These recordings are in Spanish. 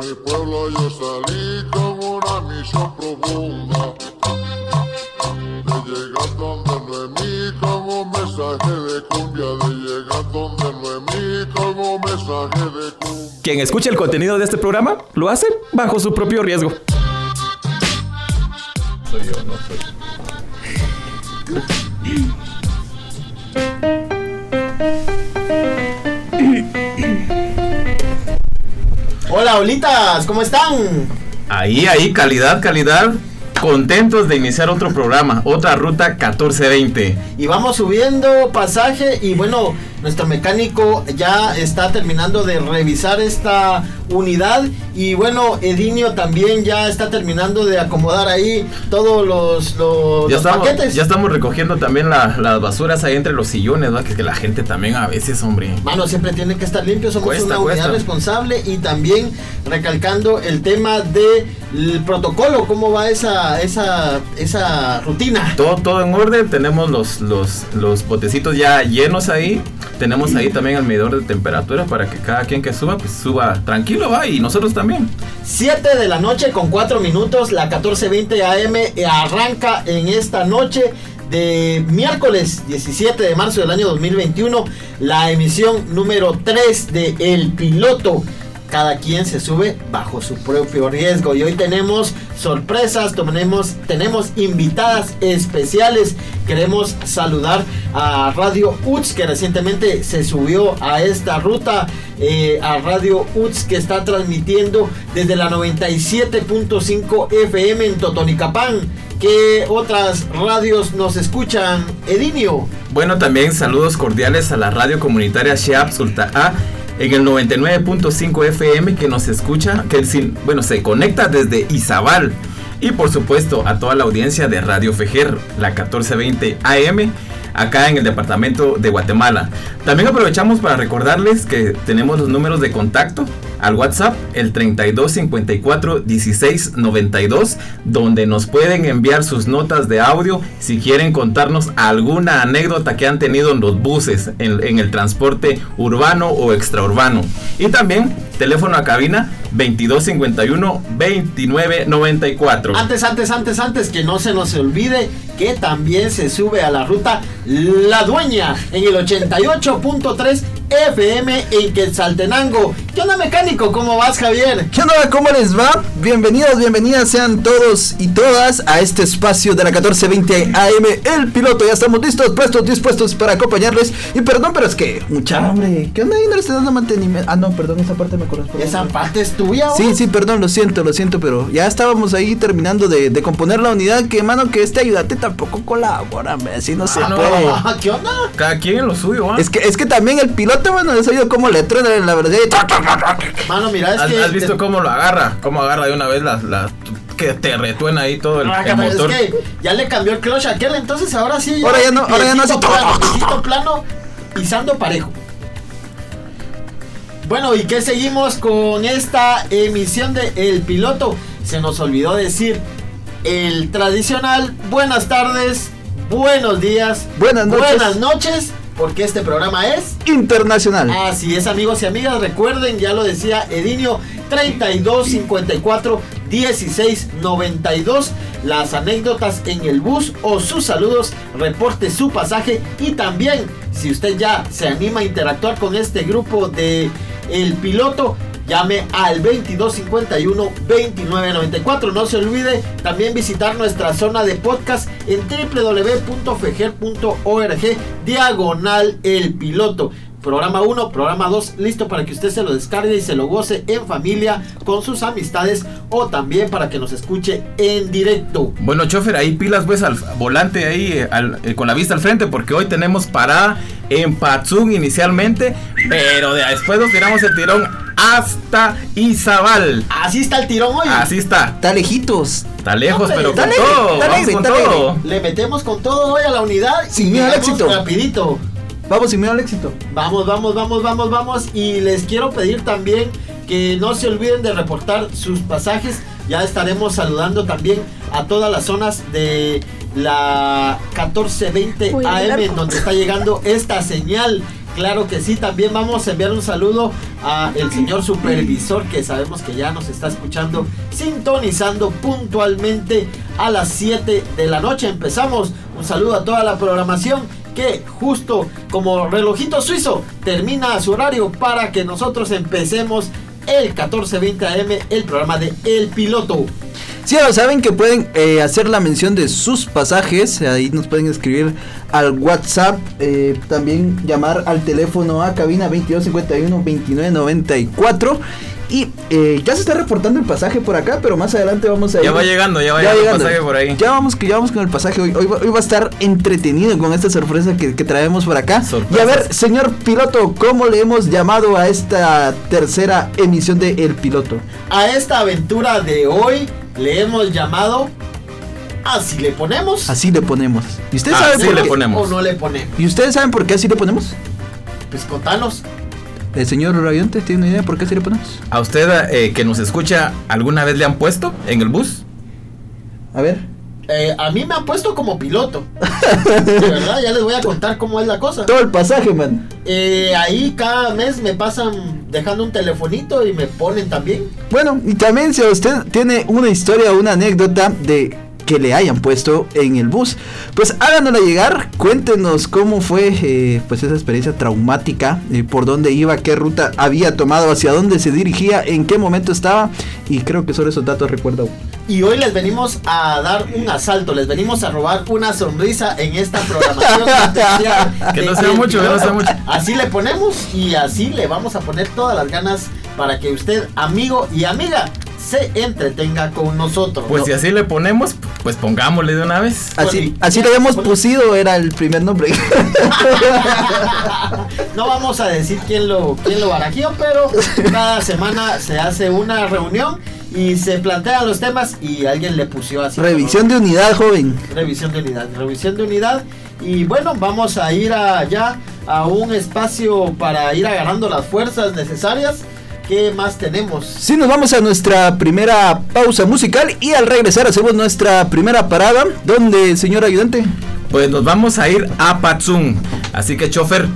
mi pueblo yo salí con una misión profunda. De llegar donde no es mí como mensaje de cumbia. De llegar donde no es mí como mensaje de cumbia. Quien escuche el contenido de este programa lo hace bajo su propio riesgo. Soy yo, no soy. Hola, ¿cómo están? Ahí, ahí, calidad, calidad. Contentos de iniciar otro programa, otra ruta 1420. Y vamos subiendo pasaje y bueno, nuestro mecánico ya está terminando de revisar esta unidad y bueno, Edinio también ya está terminando de acomodar ahí todos los, los, Ya los estamos, paquetes. ya estamos recogiendo también la- las basuras ahí entre los sillones, ¿va? Que, que la gente también a veces, hombre. Mano, siempre tiene que estar limpio, somos Cuesta, una unidad cuesta. responsable y también recalcando el tema del protocolo, cómo va esa, esa, esa rutina. Todo, todo en orden, tenemos los, los, los botecitos ya llenos ahí. Tenemos ahí también el medidor de temperatura para que cada quien que suba, pues suba tranquilo, va, y nosotros también. 7 de la noche con 4 minutos, la 1420 AM arranca en esta noche de miércoles 17 de marzo del año 2021, la emisión número 3 de El Piloto. Cada quien se sube bajo su propio riesgo y hoy tenemos sorpresas, tenemos, tenemos invitadas especiales. Queremos saludar a Radio UTS que recientemente se subió a esta ruta, eh, a Radio UTS que está transmitiendo desde la 97.5 FM en Totonicapán. ¿Qué otras radios nos escuchan, Edinio? Bueno, también saludos cordiales a la radio comunitaria Sheab Sulta A en el 99.5 FM que nos escucha, que bueno, se conecta desde Izabal. Y por supuesto a toda la audiencia de Radio Fejer, la 1420 AM, acá en el departamento de Guatemala. También aprovechamos para recordarles que tenemos los números de contacto al WhatsApp, el 3254 1692, donde nos pueden enviar sus notas de audio si quieren contarnos alguna anécdota que han tenido en los buses, en, en el transporte urbano o extraurbano. Y también teléfono a cabina 2251 2994. Antes, antes, antes, antes, que no se nos olvide que también se sube a la ruta La Dueña en el 88.3 FM en Quetzaltenango. ¿Qué onda, mecánico? ¿Cómo vas, Javier? ¿Qué onda? ¿Cómo les va? Bienvenidos, bienvenidas sean todos y todas a este espacio de la 1420 AM. El piloto, ya estamos listos, prestos, dispuestos para acompañarles. Y perdón, pero es que, mucha hambre. ¿Qué onda? Ahí no le estoy dando mantenimiento. Ah, no, perdón, esa parte me corresponde. Esa parte es tuya, Sí, ¿o? sí, perdón, lo siento, lo siento, pero ya estábamos ahí terminando de, de componer la unidad. Que, mano, que este ayudante tampoco colabora, hombre, así no se Ah, no. puede. Ah, ¿Qué onda? Cada quien en lo suyo, ¿ah? Es que, es que también el piloto, bueno, has oído cómo le truena en la verdad. Mano, mira, es ¿Has, que. has visto cómo lo agarra? ¿Cómo agarra de una vez la, la- que te retuena ahí todo el, el Rácata, es motor? que ya le cambió el clutch a aquel, entonces ahora sí. Ahora ya no- ahora ya no plano, plano, pisando parejo. Bueno, ¿y qué seguimos con esta emisión de El Piloto? Se nos olvidó decir el tradicional buenas tardes, buenos días, Buenas noches. buenas noches, porque este programa es Internacional. Así es, amigos y amigas. Recuerden, ya lo decía Edinio, 32 54 16 92. Las anécdotas en el bus o sus saludos, reporte su pasaje y también, si usted ya se anima a interactuar con este grupo de El Piloto. Llame al 2251 2994. No se olvide también visitar nuestra zona de podcast en www.fejer.org diagonal el piloto. Programa 1, programa 2, listo para que usted se lo descargue y se lo goce en familia, con sus amistades o también para que nos escuche en directo. Bueno, chofer, ahí pilas pues al volante ahí eh, eh, con la vista al frente porque hoy tenemos parada en Patzún inicialmente, pero de- después nos tiramos el tirón hasta Izabal. Así está el tirón hoy. Así está. Está lejitos. Está lejos, pero está con todo. está Vamos con todo. Le metemos con todo hoy a la unidad Sin miedo al éxito. rapidito. Vamos sin miedo al éxito. Vamos, vamos, vamos, vamos, vamos. Y les quiero pedir también que no se olviden de reportar sus pasajes. Ya estaremos saludando también a todas las zonas de la 1420 Uy, AM, largo. en donde está llegando esta señal Claro que sí, también vamos a enviar un saludo a el señor supervisor que sabemos que ya nos está escuchando, sintonizando puntualmente a las 7 de la noche. Empezamos. Un saludo a toda la programación que justo como relojito suizo termina su horario para que nosotros empecemos el 14:20 AM el programa de El Piloto. Si ya saben que pueden eh, hacer la mención de sus pasajes, ahí nos pueden escribir al WhatsApp, eh, también llamar al teléfono a cabina 2251-2994. Y eh, ya se está reportando el pasaje por acá, pero más adelante vamos a Ya va llegando, ya va llegando el pasaje por ahí. Ya vamos, ya vamos con el pasaje. Hoy, hoy, va, hoy va a estar entretenido con esta sorpresa que, que traemos por acá. Sorpresas. Y a ver, señor piloto, ¿cómo le hemos llamado a esta tercera emisión de El Piloto? A esta aventura de hoy le hemos llamado Así le ponemos. Así le ponemos. ¿Y ustedes Ah, saben por le qué? ponemos. O no le ponemos. ¿Y ustedes saben por qué así le ponemos? Pues contanos. El señor Radiante tiene una idea por qué así le ponemos. ¿A usted eh, que nos escucha alguna vez le han puesto en el bus? A ver. Eh, a mí me han puesto como piloto. De verdad, ya les voy a contar cómo es la cosa. Todo el pasaje, man. Eh, ahí cada mes me pasan dejando un telefonito y me ponen también. Bueno, y también si usted tiene una historia o una anécdota de que le hayan puesto en el bus, pues háganosla llegar, cuéntenos cómo fue eh, pues esa experiencia traumática, eh, por dónde iba, qué ruta había tomado, hacia dónde se dirigía, en qué momento estaba y creo que sobre esos datos recuerdo. Y hoy les venimos a dar un asalto, les venimos a robar una sonrisa en esta programación. Que no sea mucho, que no sea mucho. Así le ponemos y así le vamos a poner todas las ganas para que usted, amigo y amiga, se entretenga con nosotros. Pues si así le ponemos, pues pongámosle de una vez. Así, así le habíamos pusido, era el primer nombre. No vamos a decir quién lo, quién lo barajeó, pero cada semana se hace una reunión y se plantean los temas y alguien le pusió así. Revisión de unidad, joven. Revisión de unidad, revisión de unidad. Y bueno, vamos a ir allá a un espacio para ir agarrando las fuerzas necesarias. ¿Qué más tenemos? Sí, nos vamos a nuestra primera pausa musical y al regresar hacemos nuestra primera parada. ¿Dónde, señor ayudante? Pues nos vamos a ir a Patzún. Así que, chofer,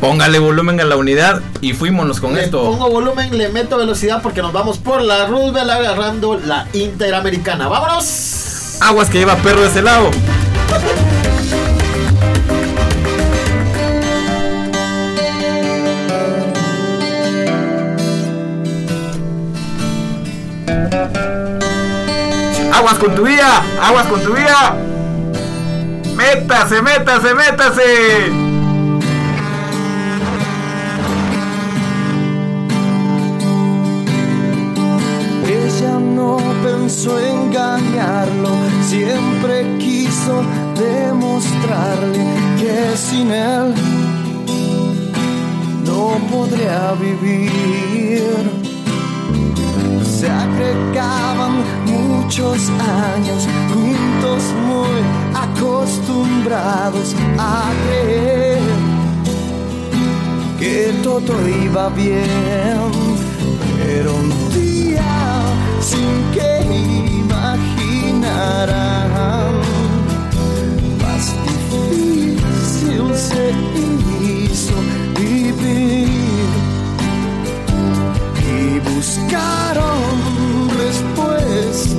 póngale volumen a la unidad y fuímonos con le esto. pongo volumen, le meto velocidad porque nos vamos por la Roosevelt agarrando la Interamericana. ¡Vámonos! Aguas que lleva perro de ese lado. Con tu vía, aguas con tu vía. Métase, métase, métase. Ella no pensó engañarlo, siempre quiso demostrarle que sin él no podría vivir. Muchos años juntos muy acostumbrados a creer que todo iba bien, pero un día sin que imaginaran, más difícil se hizo vivir y buscaron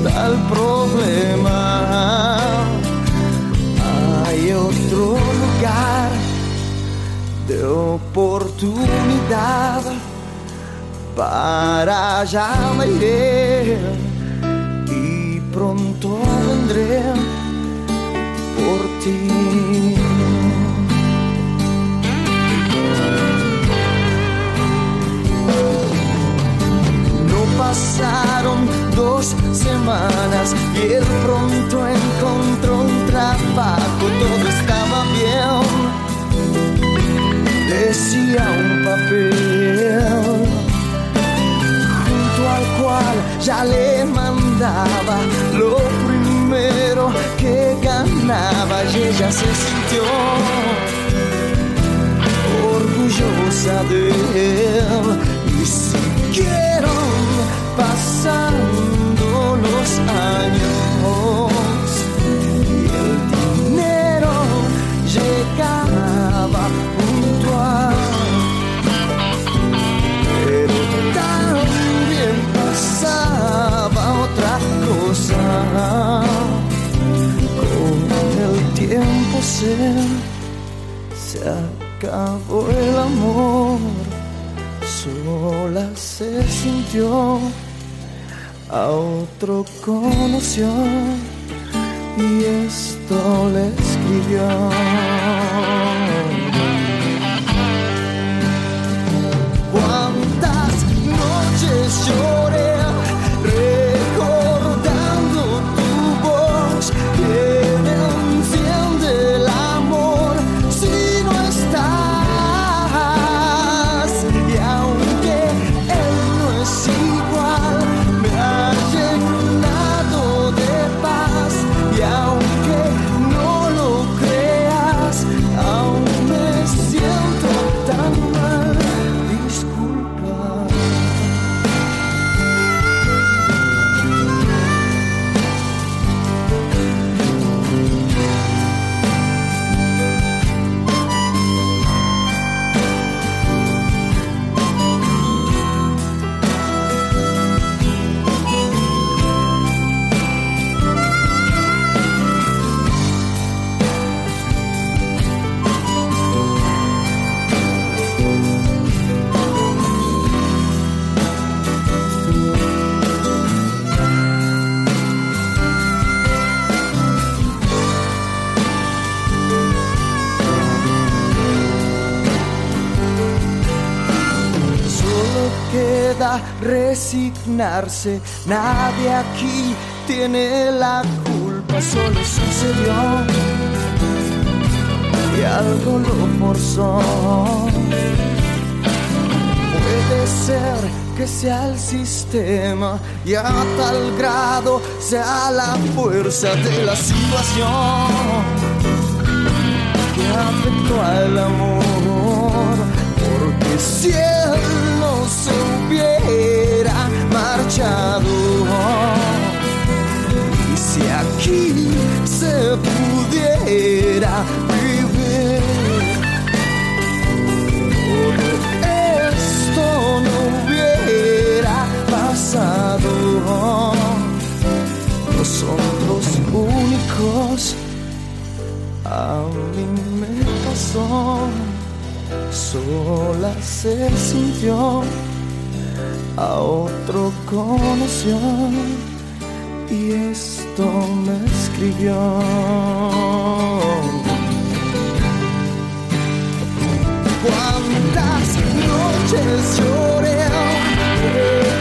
respuesta al problema. Hay otro lugar de oportunidad para allá me iré y pronto vendré por ti. No pasaron dos semanas y él pronto encontró un trabajo, todo estaba bien. Decía un papel junto al cual ya le mandaba lo primero que ganaba y ella se sintió orgullosa de él. Y siguieron los años y el dinero llegaba puntual. Pero también pasaba otra cosa. Con el tiempo se, se acabó el amor, sola se sintió a otro conoció y esto le escribió. Resignarse. Nadie aquí tiene la culpa, solo sucedió y algo lo forzó. Puede ser que sea el sistema y a tal grado sea la fuerza de la situación que afectó al amor. Porque si se sintió, a otro conoció y esto me escribió. ¿Cuántas noches lloré?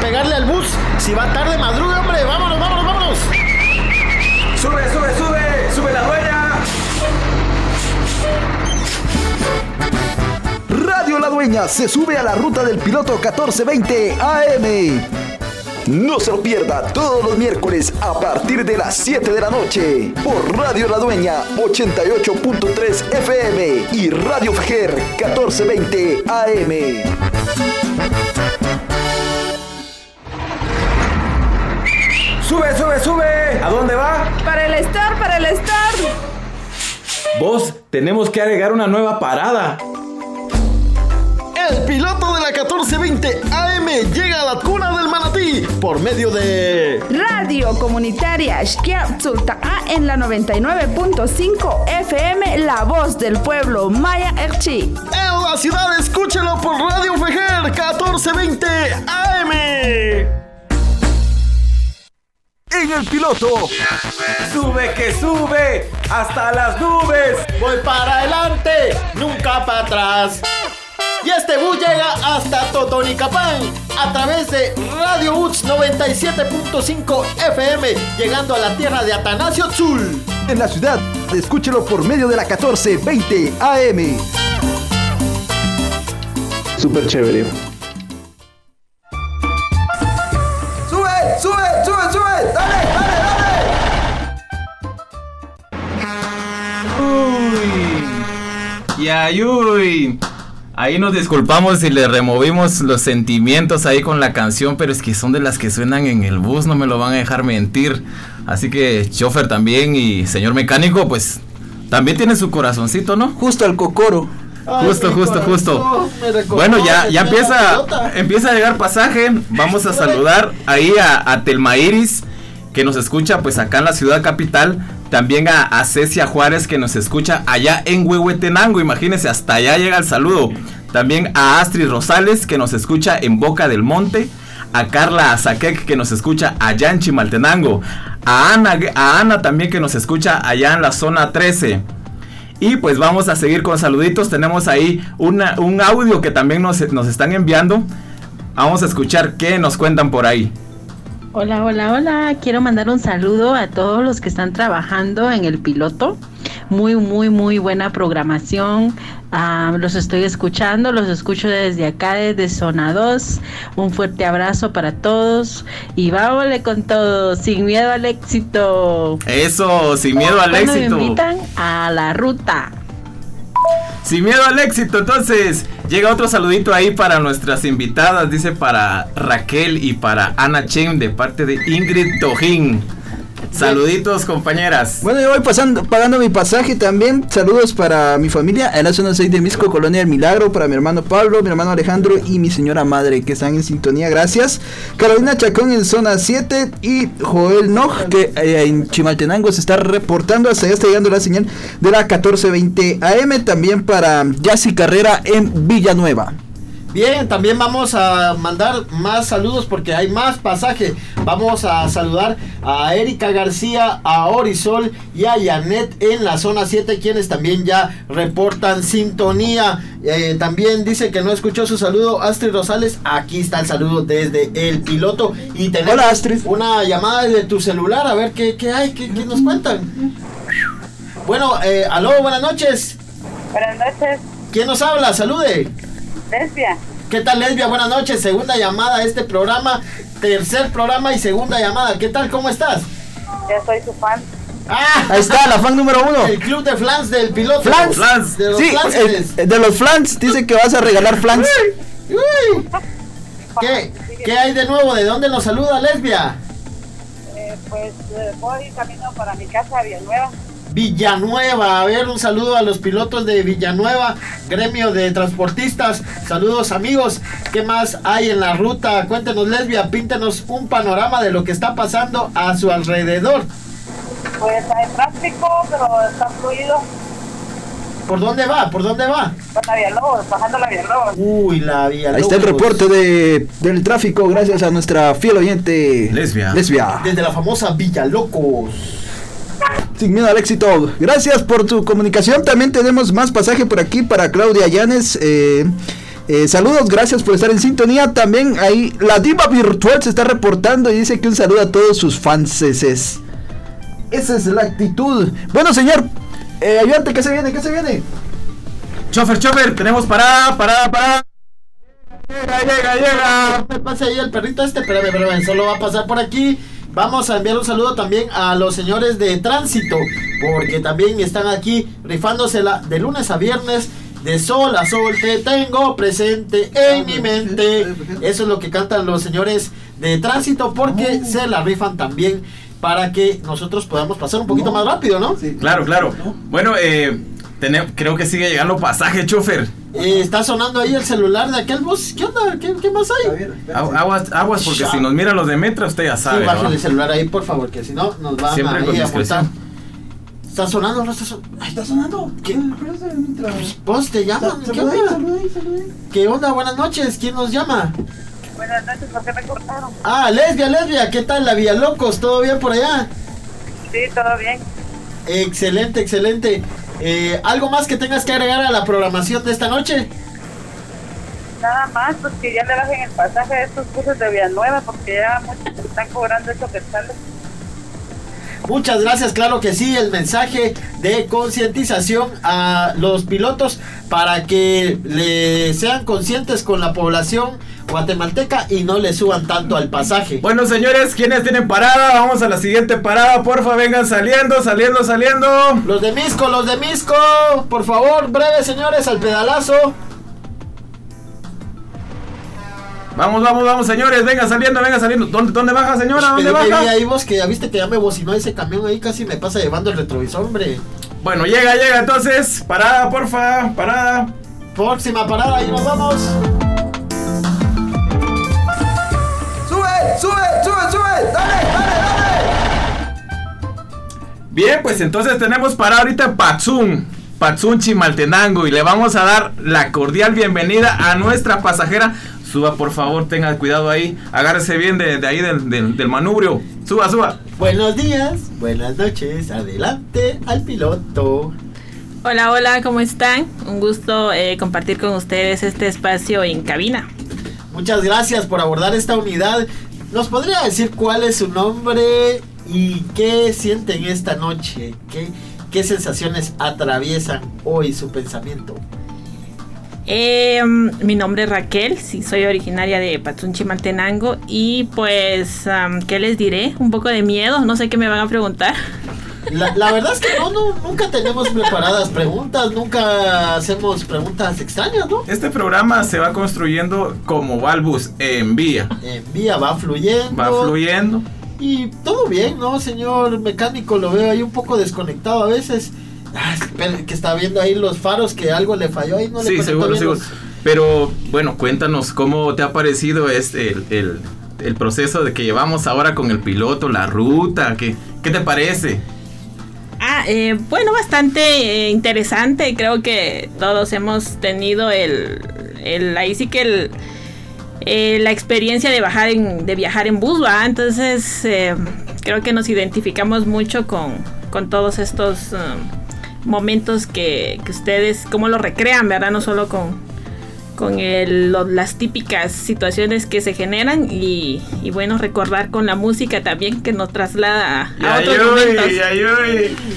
pegarle al bus. Si va tarde, madruga, hombre. Vámonos, vámonos, vámonos. Sube, sube, sube. Sube la dueña. Radio La Dueña se sube a la ruta del piloto 1420 AM. No se lo pierda todos los miércoles a partir de las 7 de la noche por Radio La Dueña 88.3 FM y Radio Fejer 1420 AM. Sube, sube, sube. ¿A dónde va? Para el Star, para el Star. Vos, tenemos que agregar una nueva parada. El piloto de la 1420 AM llega a la cuna del manatí por medio de Radio Comunitaria Shkiapsulta en la 99.5 FM, La Voz del Pueblo, Maya Erchi. En la ciudad, escúchelo por Radio Fejer 1420 AM. En el piloto, Sube que sube hasta las nubes. Voy para adelante, nunca para atrás. Y este bus llega hasta Totonicapán a través de Radio UTS 97.5 FM, llegando a la tierra de Atanasio Tzul. en la ciudad, escúchelo por medio de la 1420 AM. Súper chévere. Y ayuy. Ahí nos disculpamos si le removimos los sentimientos ahí con la canción, pero es que son de las que suenan en el bus, no me lo van a dejar mentir. Así que chofer también y señor mecánico, pues también tiene su corazoncito, ¿no? Justo al cocoro. Justo, justo, justo. Bueno, ya, ya empieza, empieza a llegar pasaje. Vamos a saludar ahí a, a Telma Iris, que nos escucha pues acá en la ciudad capital. También a, a Cecia Juárez, que nos escucha allá en Huehuetenango. Imagínense, hasta allá llega el saludo. También a Astrid Rosales, que nos escucha en Boca del Monte. A Carla Azaquec, que nos escucha allá en Chimaltenango. A Ana, a Ana también, que nos escucha allá en la zona 13. Y pues vamos a seguir con saluditos. Tenemos ahí una- un audio que también nos, nos están enviando. Vamos a escuchar qué nos cuentan por ahí. Hola, hola, hola. Quiero mandar un saludo a todos los que están trabajando en el piloto. Muy, muy, muy buena programación. Ah, los estoy escuchando, los escucho desde acá, desde Zona 2. Un fuerte abrazo para todos y vámonos con todo, sin miedo al éxito. Eso, sin miedo al ¿Cuándo me éxito. invitan a la ruta. Sin miedo al éxito. Entonces, llega otro saludito ahí para nuestras invitadas. Dice para Raquel y para Ana Chen de parte de Ingrid Tojín. Saluditos, compañeras. Bueno, yo voy pasando, pagando mi pasaje también. Saludos para mi familia en la zona 6 de Misco, Colonia del Milagro, para mi hermano Pablo, mi hermano Alejandro y mi señora madre que están en sintonía. Gracias. Carolina Chacón en zona 7 y Joel Noj que eh, en Chimaltenango se está reportando. Hasta allá está llegando la señal de la 1420 AM. También para Yassi Carrera en Villanueva. Bien, también vamos a mandar más saludos porque hay más pasaje. Vamos a saludar a Erika García, a Orisol y a Janet en la zona 7, quienes también ya reportan sintonía. Eh, también dice que no escuchó su saludo Astrid Rosales. Aquí está el saludo desde el piloto. Y tenemos Hola, Astrid. una llamada desde tu celular a ver qué, qué hay, qué, qué nos cuentan. Bueno, eh, aló, buenas noches. Buenas noches, ¿Quién nos habla? Salude. Lesbia. ¿Qué tal, Lesbia? Buenas noches. Segunda llamada a este programa. Tercer programa y segunda llamada. ¿Qué tal? ¿Cómo estás? Ya soy su fan. ¡Ah! Ahí está, la fan número uno. El club de flans del piloto. Flans. Flans. De los Sí, eh, de los flans. Dice que vas a regalar flans. Uy. ¿Qué, ¿Qué hay de nuevo? ¿De dónde nos saluda, Lesbia? Eh, pues eh, voy camino para mi casa, Villanueva. Villanueva. A ver, un saludo a los pilotos de Villanueva, gremio de transportistas. Saludos, amigos. ¿Qué más hay en la ruta? Cuéntenos, Lesbia. Píntenos un panorama de lo que está pasando a su alrededor. Pues hay tráfico, pero está fluido. ¿Por dónde va? ¿Por dónde va? Con la Villalobos, bajando la Villalobos. Uy, la Villalobos. Ahí está el reporte de, del tráfico gracias a nuestra fiel oyente Lesbia. Lesbia. Desde la famosa Villalocos. Sin miedo al éxito. Gracias por tu comunicación. También tenemos más pasaje por aquí para Claudia Llanes. Eh, eh, saludos, gracias por estar en sintonía. También ahí la diva virtual se está reportando y dice que un saludo a todos sus fanses. Esa es la actitud. Bueno, señor, eh, ayudante, ¿qué se viene? ¿Qué se viene? Chofer, chofer, tenemos parada, parada, parada. Llega, llega, llega. Me pase ahí el perrito este, espérame, espérame, solo va a pasar por aquí. Vamos a enviar un saludo también a los señores de tránsito, porque también están aquí rifándosela de lunes a viernes. De sol a sol te tengo presente en mi mente. Eso es lo que cantan los señores de tránsito porque se la rifan también para que nosotros podamos pasar un poquito más rápido, ¿no? Claro, claro. Bueno, eh, creo que sigue llegando pasaje, chofer. Eh, está sonando ahí el celular de aquel bus. ¿Qué onda? ¿Qué, qué más hay? Agu- Aguas, aguas, porque si nos miran los de Metra, usted ya Sí, sabe. bajen ¿no? el celular ahí, por favor, que si no nos van Siempre a, con ahí a. ¿Está sonando o no está sonando? Ay, ¿Está sonando? ¿Qué? Mientras- Vos te llaman. ¿Qué onda? Buenas noches. ¿Quién nos llama? Buenas noches, ¿por qué me cortaron? Ah, Lesbia, Lesbia. ¿Qué tal la Villalocos? ¿Todo bien por allá? Sí, todo bien. Excelente, excelente. Eh, ¿Algo más que tengas que agregar a la programación de esta noche? Nada más, pues que ya le bajen el pasaje a estos buses de Villanueva, porque ya muchos están cobrando eso que sale. Muchas gracias, claro que sí, el mensaje de concientización a los pilotos para que le sean conscientes con la población guatemalteca y no le suban tanto al pasaje. Bueno, señores, ¿quiénes tienen parada? Vamos a la siguiente parada. Porfa, vengan saliendo, saliendo, saliendo. Los de Misco, los de Misco, por favor, breve señores, al pedalazo. Vamos, vamos, vamos, señores. Vengan saliendo, vengan saliendo. ¿Dónde, dónde baja, señora? ¿Dónde Pero baja? ahí vos que ya viste que ya me bocinó ese camión ahí, casi me pasa llevando el retrovisor, hombre. Bueno, llega, llega entonces. Parada, porfa, parada. Próxima parada, ahí nos vamos. ¡Sube, sube, sube, sube! ¡Dale, dale, dale! Bien, pues entonces tenemos para ahorita en Patsun, Patsun Chimaltenango y le vamos a dar la cordial bienvenida a nuestra pasajera. Suba, por favor, tenga cuidado ahí, agárrese bien de, de ahí del, del, del manubrio. Suba, suba. Buenos días, buenas noches, adelante al piloto. Hola, hola, ¿cómo están? Un gusto eh, compartir con ustedes este espacio en cabina. Muchas gracias por abordar esta unidad. ¿Nos podría decir cuál es su nombre y qué sienten esta noche? ¿Qué, qué sensaciones atraviesan hoy su pensamiento? Eh, mi nombre es Raquel, sí, soy originaria de Patsunchi Maltenango y pues, am, ¿qué les diré? Un poco de miedo, no sé qué me van a preguntar. La, la verdad es que no, no, nunca tenemos preparadas preguntas, nunca hacemos preguntas extrañas, ¿no? Este programa se va construyendo como va el bus, en vía. En vía va fluyendo. Va fluyendo. Y todo bien, ¿no, señor mecánico? Lo veo ahí un poco desconectado a veces. Ah, que está viendo ahí los faros que algo le falló ahí, no le Sí, seguro, bien seguro. los- Pero bueno, cuéntanos cómo te ha parecido este, el, el- el proceso de que llevamos ahora con el piloto, la ruta. ¿Qué, qué te parece? Ah, eh, bueno, bastante eh, interesante. Creo que todos hemos tenido el, ahí sí que el, eh, la experiencia de viajar en bus, ¿va? Entonces creo que nos identificamos mucho con, todos estos um, momentos que, que ustedes, cómo lo recrean, ¿verdad? No solo con, con el- lo- las típicas situaciones que se generan y, y bueno, recordar con la música también que nos traslada a, a otros momentos.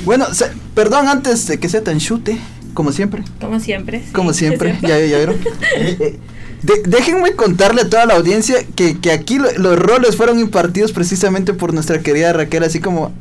Bueno, se- perdón antes de que sea tan chute, como siempre. Como siempre. sí, Como siempre, cierto. ya, ya vieron. Eh, de- déjenme contarle a toda la audiencia que, que aquí lo- los roles fueron impartidos precisamente por nuestra querida Raquel, así como,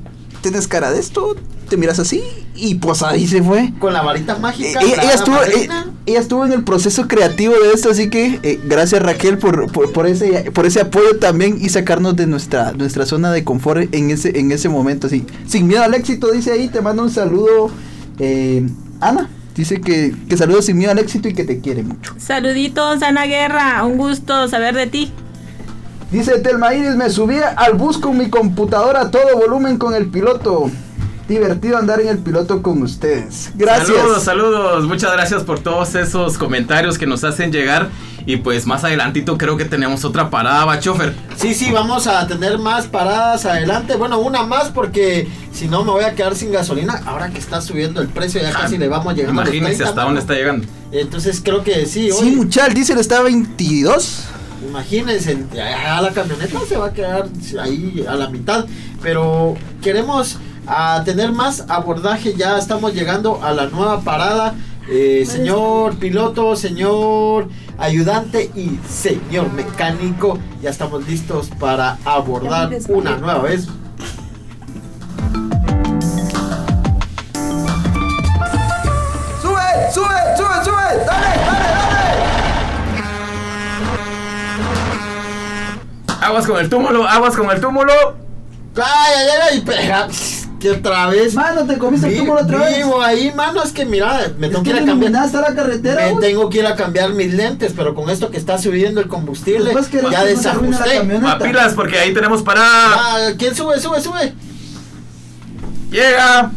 ¿tienes cara de esto? ¿Te miras así? Y pues ahí se fue. Con la varita mágica. ella, la ella estuvo, eh, ella estuvo en el proceso creativo de esto, así que eh, gracias Raquel por, por, por ese, por ese apoyo también y sacarnos de nuestra, nuestra zona de confort en ese, en ese momento. Así. Sin miedo al éxito, dice ahí, te mando un saludo. eh, Ana, dice que, que saludos sin miedo al éxito y que te quiere mucho. Saluditos, Ana Guerra. Un gusto saber de ti. Dice Telma Iris, me subí al bus con mi computadora a todo volumen con el piloto. Divertido andar en el piloto con ustedes. Gracias. Saludos, saludos. Muchas gracias por todos esos comentarios que nos hacen llegar. Y pues más adelantito creo que tenemos otra parada, va, chofer. Sí, sí, vamos a tener más paradas adelante. Bueno, una más porque si no me voy a quedar sin gasolina. Ahora que está subiendo el precio, ya casi le vamos llegando. a los Imagínense 30, hasta dónde está llegando. Entonces creo que sí, Sí, hoy, muchal, dice el está 22. Imagínense, ya la camioneta se va a quedar ahí a la mitad. Pero queremos a tener más abordaje. Ya estamos llegando a la nueva parada Eh, señor piloto, señor ayudante y señor mecánico, ya estamos listos para abordar una nueva vez. ¡Sube, sube, sube, sube! ¡Dale, Aguas con el túmulo, aguas con el túmulo. ¡Ay, ay, ay! Pega, que otra vez. Mano, te comiste el túmulo otra vez. Vivo ahí, mano, es que mira, me tengo que que ir a cambiar. la carretera, Me vos. tengo que ir a cambiar mis lentes, pero con esto que está subiendo el combustible, ya desajusté. Papilas, porque ahí tenemos para. Ah, ¿Quién sube, sube, sube? Llega.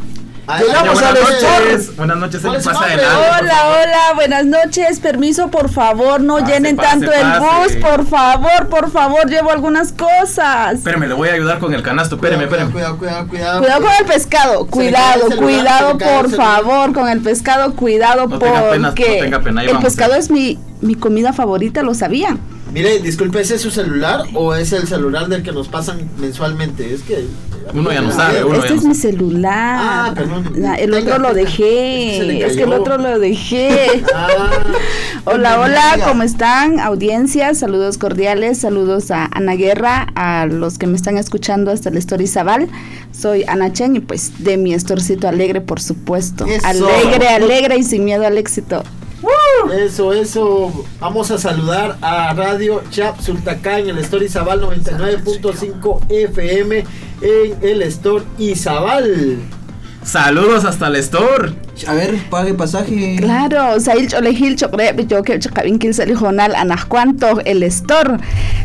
Llegamos ay, buenas al ay, noches. Buenas noches, ¿Cuál se pasa por Hola, hola, buenas noches. Permiso, por favor, no Pase, llenen pase, tanto el bus, por favor, por favor, llevo algunas cosas. Espérame, le voy a ayudar con el canasto. Espérame, Cuidado, espérame. Cuidado, cuidado, cuidado. Cuidado con el pescado, cuidado, celular, cuidado, por favor, con el pescado, cuidado, No tenga pena, porque no tenga pena, ahí el pescado es mi, mi comida favorita, ¿lo sabían? Mire, disculpe, ¿ese es su celular o es el celular del que nos pasan mensualmente? Es que. Uno ya no sabe, uno Este ya es no mi celular. Ah, perdón. La- el otro lo dejé. Es que el otro lo dejé. Ah, Hola, hola. ¿cómo están? Audiencia, saludos cordiales, saludos a Ana Guerra, a los que me están escuchando hasta el Story Zabal. Soy Ana Chen y pues de mi estorcito alegre, por supuesto. Eso. Alegre, alegre y sin miedo al éxito. Eso, eso. Vamos a saludar a Radio Chap Sultacá en el Store Izabal 99.5 FM en el Store Izabal. Saludos hasta el store. A ver, pague pasaje. Claro, Sail Cholehil Chokre, yo que chakabin kil salijonal anak cuanto el store.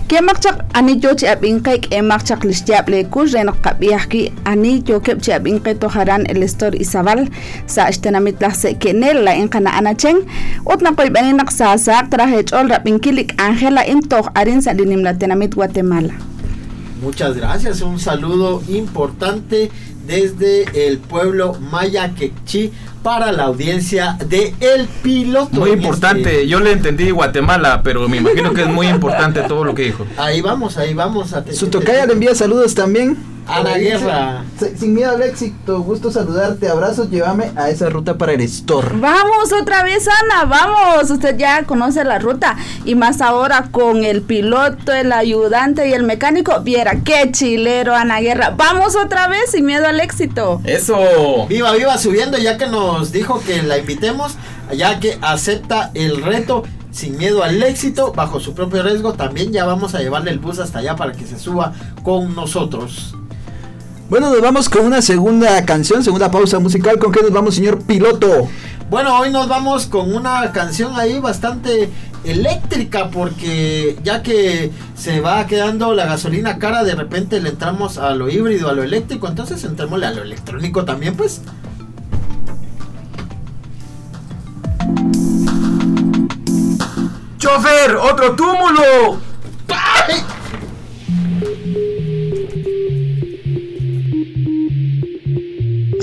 Que makchak ani yo chabin kaik e makchak listiap le kush renak kabiaki ani yo ke chabin kai toharan el store isabal sa ashtenamit la se kenel la en kana anachen ut na koy bani nak sa sa traje chol rapin kilik Angela im toh arin sa dinim la tenamit Guatemala. Muchas gracias, un saludo importante desde el pueblo Maya Quechí para la audiencia de El Piloto. Muy importante. este- Yo le entendí Guatemala, pero me imagino que es muy importante todo lo que dijo. Ahí vamos, ahí vamos. A Su tocaya le envía saludos también. Ana Ahí dice, Guerra. "Se- Sin miedo al éxito, gusto saludarte, abrazos, llévame a esa ruta para el store. Vamos otra vez, Ana, vamos. Usted ya conoce la ruta y más ahora con el piloto, el ayudante y el mecánico. Viera qué chilero, Ana Guerra. Vamos otra vez sin miedo al éxito. Eso. Viva, viva, subiendo, ya que nos dijo que la invitemos, ya que acepta el reto sin miedo al éxito, bajo su propio riesgo, también ya vamos a llevarle el bus hasta allá para que se suba con nosotros. Bueno, nos vamos con una segunda canción, segunda pausa musical. ¿Con qué nos vamos, señor piloto? Bueno, hoy nos vamos con una canción ahí bastante eléctrica porque ya que se va quedando la gasolina cara, de repente le entramos a lo híbrido, a lo eléctrico, entonces entrémosle a lo electrónico también, pues. ¡Chofer! ¡Otro túmulo! ¡Ay!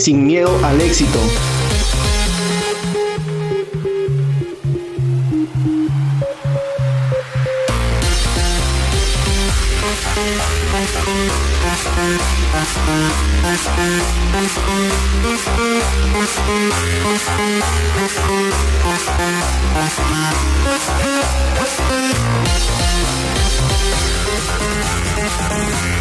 sin miedo al éxito.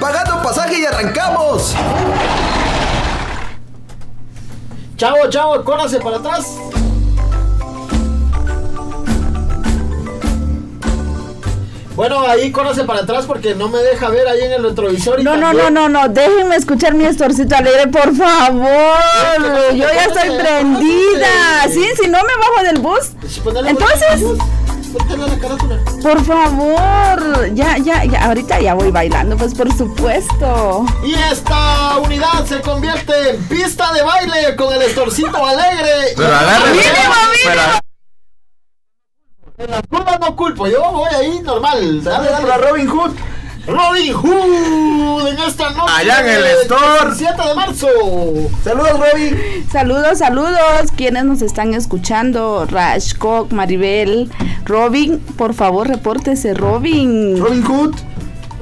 Pagando pasaje y arrancamos. Chavo, chavo, córrase para atrás. Bueno, ahí córrase para atrás porque no me deja ver ahí en el retrovisor. y No, no, no, no, no, déjenme escuchar mi estorcito alegre, por favor. Yo ya estoy prendida. Sí, si no me bajo del bus. Ponele Entonces, la carátula. por favor, ya, ya, ya, ahorita ya voy bailando, pues por supuesto. Y esta unidad se convierte en pista de baile con el estorcito alegre. Pero. ¡Mínimo, pero- En las curvas no culpo, yo voy ahí normal. Dale, dale. Robin Hood. Robin Hood en esta noche. Allá en el store. 17 de marzo. Saludos, Robin. Saludos, saludos, quienes nos están escuchando, Rashcock, Maribel, Robin, por favor, repórtese, Robin. Robin Hood.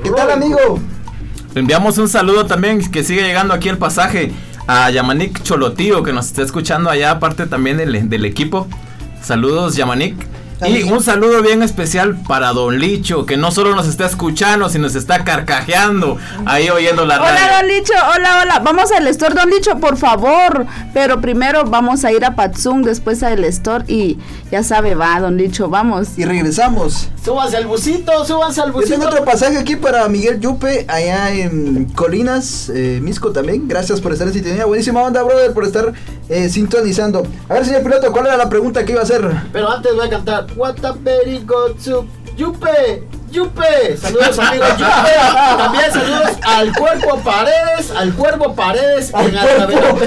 ¿Qué tal, amigo? Le enviamos un saludo también que sigue llegando aquí el pasaje a Yamanik Cholotío que nos está escuchando allá aparte también del, del equipo. Saludos Yamanik. Y un saludo bien especial para Don Licho, que no solo nos está escuchando, sino se está carcajeando ahí oyendo la Hola, radio. Don Licho, hola, hola. Vamos al store, Don Licho, por favor. Pero primero vamos a ir a Patzung, después al store y ya sabe, va, Don Licho, vamos. Y regresamos. Súbanse al busito, súbanse al Yo tengo busito. otro pasaje aquí para Miguel Yupe, allá en Colinas, eh, Misco también. Gracias por estar en sintonía. Buenísima onda, brother, por estar eh, sintonizando. A ver, señor piloto, ¿cuál era la pregunta que iba a hacer? Pero antes voy a cantar What a very good soup. Yupe, Yupe. Saludos amigos Yupe. También saludos al cuerpo Paredes, al cuervo Paredes Al en Altavera-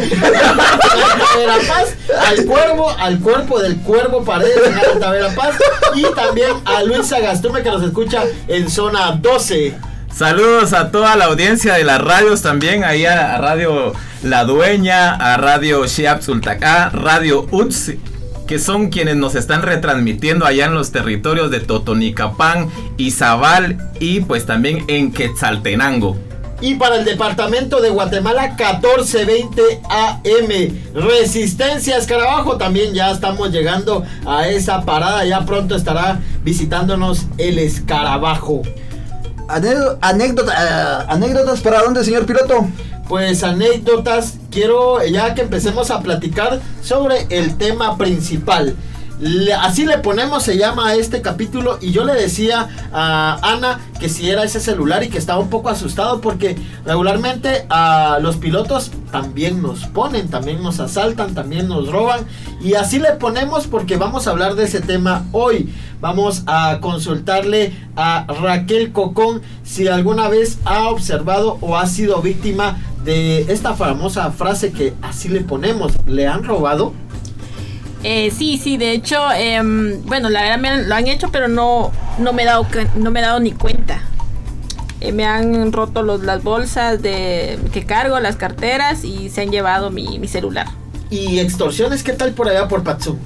Paz, al cuervo, al cuerpo del cuervo Paredes en Altavera Paz y también a Luisa Gastume que nos escucha en zona 12. Saludos a toda la audiencia de las radios también, ahí a, Radio La Dueña, a Radio Sultacá, Radio UTS, que son quienes nos están retransmitiendo allá en los territorios de Totonicapán, Izabal y pues también en Quetzaltenango. Y para el departamento de Guatemala, 1420 AM. Resistencia Escarabajo. También ya estamos llegando a esa parada. Ya pronto estará visitándonos el Escarabajo. Anécdota, anécdota- ah, anécdotas para dónde, señor piloto. Pues anécdotas, quiero ya que empecemos a platicar sobre el tema principal. Así le ponemos, se llama a este capítulo y yo le decía a Ana que si era ese celular y que estaba un poco asustado porque regularmente a los pilotos también nos ponen, también nos asaltan, también nos roban y así le ponemos porque vamos a hablar de ese tema hoy. Vamos a consultarle a Raquel Cocón si alguna vez ha observado o ha sido víctima de esta famosa frase que así le ponemos, ¿le han robado? Eh, sí, sí, de hecho, em, bueno, la verdad me han- lo han hecho, pero no, no, me he dado, cu- no me he dado ni cuenta. Eh, me han roto los, las bolsas de que cargo, las carteras y se han llevado mi, mi celular. ¿Y extorsiones qué tal por allá por Patsum?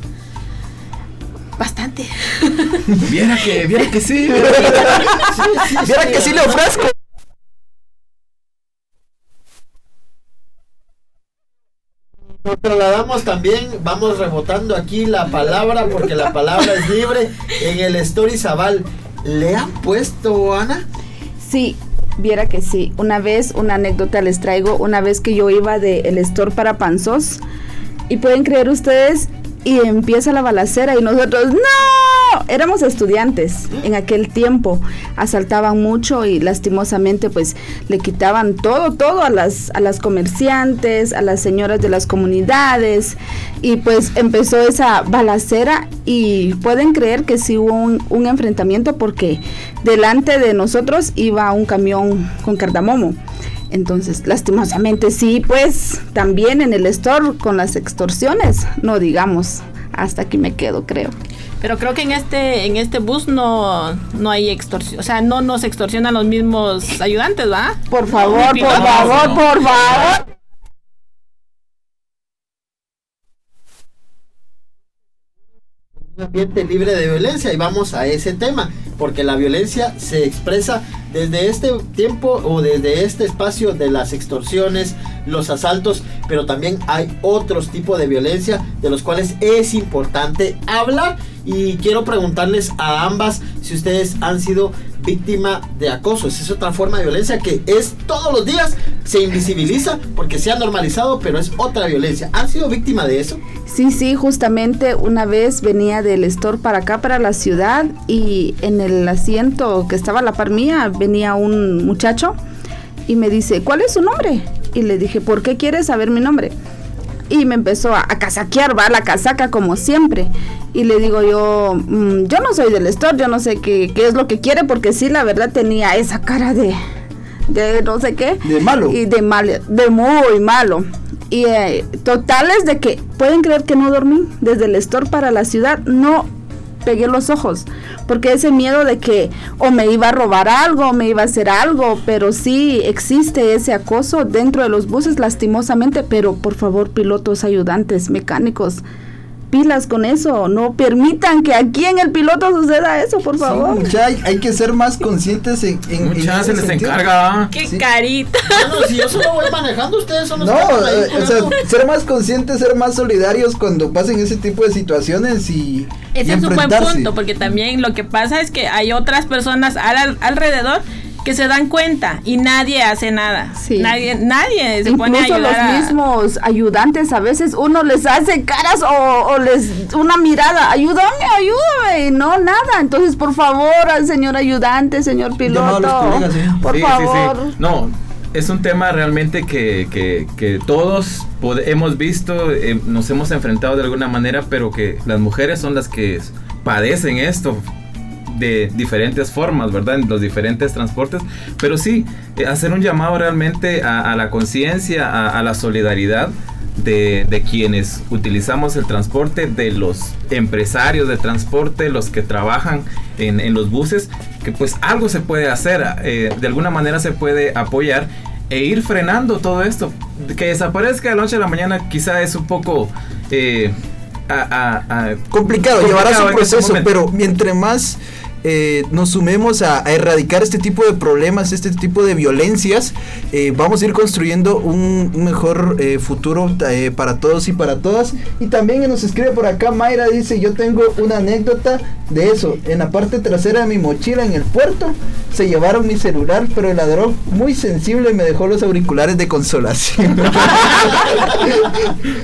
Bastante. Viera que, viera que sí. Viera que sí le ofrezco. Nos trasladamos también, vamos rebotando aquí la palabra porque la palabra es libre en el Story Zabal. ¿Le han puesto, Ana? Sí, viera que sí. Una vez, una anécdota les traigo, una vez que yo iba del store para Panzos y pueden creer ustedes y empieza la balacera y nosotros no éramos estudiantes en aquel tiempo. Asaltaban mucho y lastimosamente pues le quitaban todo todo a las a las comerciantes a las señoras de las comunidades. Y pues empezó esa balacera y pueden creer que sí hubo un, un enfrentamiento porque delante de nosotros iba un camión con cardamomo entonces, lastimosamente sí, pues también en el store con las extorsiones, no digamos, hasta aquí me quedo, creo. Pero creo que en este, en este bus no, no hay extorsión. O sea, no nos extorsionan los mismos ayudantes, ¿va? Por favor, por favor, por favor. Un ambiente libre de violencia y vamos a ese tema porque la violencia se expresa desde este tiempo o desde este espacio de las extorsiones, los asaltos, pero también hay otros tipos de violencia de los cuales es importante hablar. Y quiero preguntarles a ambas si ustedes han sido víctima de acoso. Esa es otra forma de violencia que es todos los días, se invisibiliza porque se ha normalizado, pero es otra violencia. ¿Han sido víctima de eso? Sí, sí, justamente una vez venía del store para acá, para la ciudad, y en el asiento que estaba a la par mía venía un muchacho y me dice, ¿cuál es su nombre? Y le dije, ¿por qué quieres saber mi nombre? Y me empezó a, a casaquear, va la casaca como siempre. Y le digo yo, "Mm, yo no soy del store, yo no sé qué, qué es lo que quiere, porque sí, la verdad tenía esa cara de, de no sé qué. De malo. Y de mal, de muy malo. Y eh, totales de que, pueden creer que no dormí desde el store para la ciudad, no pegué los ojos, porque ese miedo de que o me iba a robar algo, me iba a hacer algo, pero sí existe ese acoso dentro de los buses lastimosamente, pero por favor pilotos, ayudantes, mecánicos, pilas con eso, no permitan que aquí en el piloto suceda eso, por Sí, favor. mucha, hay, hay que ser más conscientes en, en, en se les sentido. encarga. Qué Sí. carita. Bueno, si yo solo voy manejando, ustedes son los No, eh, o sea, ser más conscientes, ser más solidarios cuando pasen ese tipo de situaciones y, y Ese es un buen punto, porque también lo que pasa es que hay otras personas al, alrededor que se dan cuenta y nadie hace nada. Sí. Nadie, nadie se pone a Incluso los ayudar. a- mismos ayudantes a veces uno les hace caras o, o les una mirada, ayúdame, ayúdame, y no nada. Entonces, por favor, al señor ayudante, señor los piloto, colegas, ¿eh? por Sí, sí, favor. sí. No, es un tema realmente que, que- que todos hemos visto, eh, nos hemos enfrentado de alguna manera, pero que las mujeres son las que padecen esto de diferentes formas, ¿verdad? En los diferentes transportes. Pero sí, eh, hacer un llamado realmente a, a la conciencia, a, a la solidaridad de, de quienes utilizamos el transporte, de los empresarios de transporte, los que trabajan en, en los buses, que pues algo se puede hacer, eh, de alguna manera se puede apoyar e ir frenando todo esto. Que desaparezca de la noche a la mañana quizá es un poco... eh, a- a- a- complicado, complicado llevará su este proceso, pero mientras más eh, nos sumemos a, a erradicar este tipo de problemas, este tipo de violencias, eh, vamos a ir construyendo un, un mejor eh, futuro eh, para todos y para todas. Y también nos escribe por acá, Mayra dice, yo tengo una anécdota de eso. En la parte trasera de mi mochila en el puerto se llevaron mi celular, pero el ladrón muy sensible me dejó los auriculares de consolación.